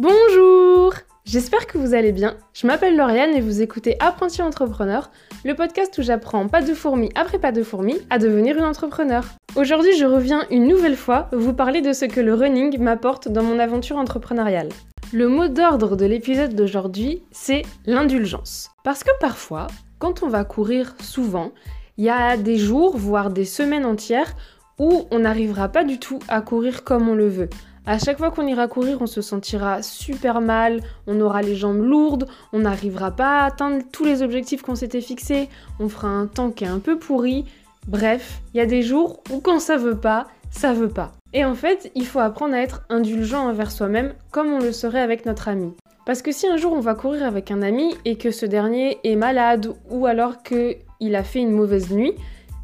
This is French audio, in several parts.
Bonjour J'espère que vous allez bien. Je m'appelle Lauriane et vous écoutez Apprenti Entrepreneur, le podcast où j'apprends pas de fourmi après pas de fourmi à devenir une entrepreneur. Aujourd'hui, je reviens une nouvelle fois vous parler de ce que le running m'apporte dans mon aventure entrepreneuriale. Le mot d'ordre de l'épisode d'aujourd'hui, c'est l'indulgence. Parce que parfois, quand on va courir souvent, il y a des jours, voire des semaines entières, où on n'arrivera pas du tout à courir comme on le veut. À chaque fois qu'on ira courir, on se sentira super mal, on aura les jambes lourdes, on n'arrivera pas à atteindre tous les objectifs qu'on s'était fixés, on fera un temps qui est un peu pourri. Bref, il y a des jours où quand ça veut pas, ça veut pas. Et en fait, il faut apprendre à être indulgent envers soi-même comme on le serait avec notre ami. Parce que si un jour on va courir avec un ami et que ce dernier est malade ou alors qu'il a fait une mauvaise nuit,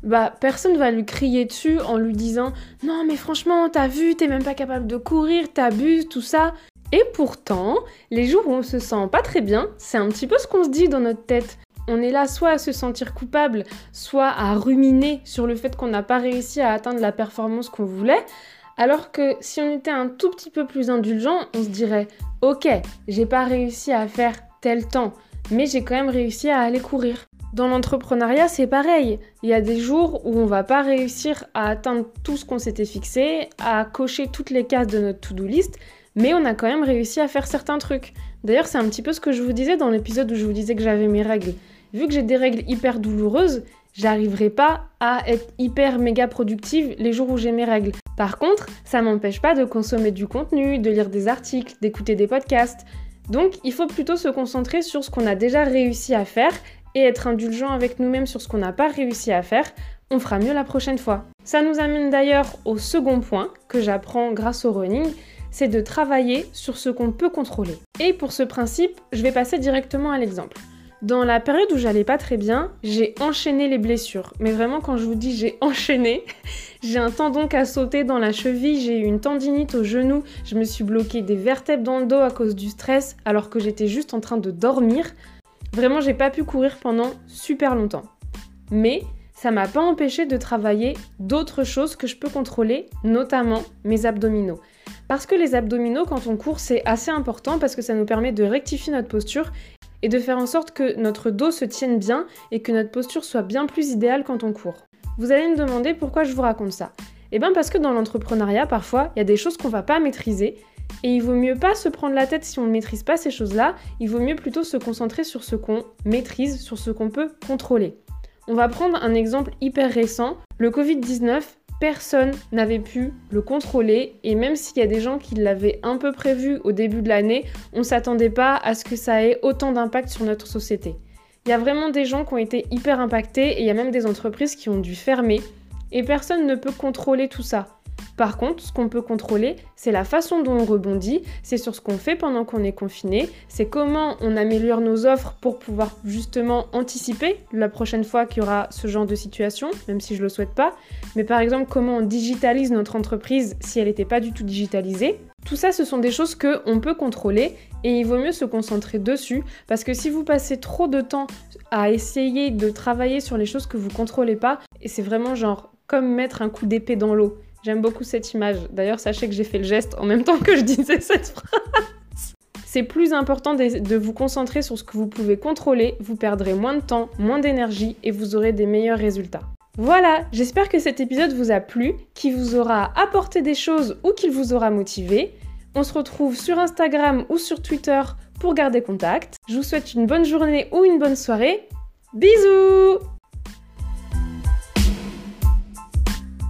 bah personne va lui crier dessus en lui disant non mais franchement t'as vu t'es même pas capable de courir t'abuses tout ça. Et pourtant les jours où on se sent pas très bien c'est un petit peu ce qu'on se dit dans notre tête. On est là soit à se sentir coupable soit à ruminer sur le fait qu'on n'a pas réussi à atteindre la performance qu'on voulait. Alors que si on était un tout petit peu plus indulgent on se dirait ok j'ai pas réussi à faire tel temps mais j'ai quand même réussi à aller courir dans l'entrepreneuriat, c'est pareil. Il y a des jours où on va pas réussir à atteindre tout ce qu'on s'était fixé, à cocher toutes les cases de notre to-do list, mais on a quand même réussi à faire certains trucs. D'ailleurs, c'est un petit peu ce que je vous disais dans l'épisode où je vous disais que j'avais mes règles. Vu que j'ai des règles hyper douloureuses, j'arriverai pas à être hyper méga productive les jours où j'ai mes règles. Par contre, ça m'empêche pas de consommer du contenu, de lire des articles, d'écouter des podcasts. Donc, il faut plutôt se concentrer sur ce qu'on a déjà réussi à faire et être indulgent avec nous-mêmes sur ce qu'on n'a pas réussi à faire, on fera mieux la prochaine fois. Ça nous amène d'ailleurs au second point que j'apprends grâce au running, c'est de travailler sur ce qu'on peut contrôler. Et pour ce principe, je vais passer directement à l'exemple. Dans la période où j'allais pas très bien, j'ai enchaîné les blessures. Mais vraiment, quand je vous dis j'ai enchaîné, j'ai un tendon qui a sauté dans la cheville, j'ai eu une tendinite au genou, je me suis bloqué des vertèbres dans le dos à cause du stress alors que j'étais juste en train de dormir. Vraiment, j'ai pas pu courir pendant super longtemps. Mais ça m'a pas empêché de travailler d'autres choses que je peux contrôler, notamment mes abdominaux. Parce que les abdominaux, quand on court, c'est assez important parce que ça nous permet de rectifier notre posture et de faire en sorte que notre dos se tienne bien et que notre posture soit bien plus idéale quand on court. Vous allez me demander pourquoi je vous raconte ça. Eh bien parce que dans l'entrepreneuriat, parfois, il y a des choses qu'on va pas maîtriser et il vaut mieux pas se prendre la tête si on ne maîtrise pas ces choses-là, il vaut mieux plutôt se concentrer sur ce qu'on maîtrise, sur ce qu'on peut contrôler. On va prendre un exemple hyper récent. Le Covid-19, personne n'avait pu le contrôler et même s'il y a des gens qui l'avaient un peu prévu au début de l'année, on ne s'attendait pas à ce que ça ait autant d'impact sur notre société. Il y a vraiment des gens qui ont été hyper impactés et il y a même des entreprises qui ont dû fermer et personne ne peut contrôler tout ça. Par contre, ce qu'on peut contrôler, c'est la façon dont on rebondit, c'est sur ce qu'on fait pendant qu'on est confiné, c'est comment on améliore nos offres pour pouvoir justement anticiper la prochaine fois qu'il y aura ce genre de situation, même si je le souhaite pas. Mais par exemple, comment on digitalise notre entreprise si elle n'était pas du tout digitalisée. Tout ça, ce sont des choses qu'on peut contrôler et il vaut mieux se concentrer dessus parce que si vous passez trop de temps à essayer de travailler sur les choses que vous contrôlez pas, et c'est vraiment genre comme mettre un coup d'épée dans l'eau. J'aime beaucoup cette image. D'ailleurs, sachez que j'ai fait le geste en même temps que je disais cette phrase. C'est plus important de, vous concentrer sur ce que vous pouvez contrôler, vous perdrez moins de temps, moins d'énergie et vous aurez des meilleurs résultats. Voilà, j'espère que cet épisode vous a plu, qu'il vous aura apporté des choses ou qu'il vous aura motivé. On se retrouve sur Instagram ou sur Twitter pour garder contact. Je vous souhaite une bonne journée ou une bonne soirée. Bisous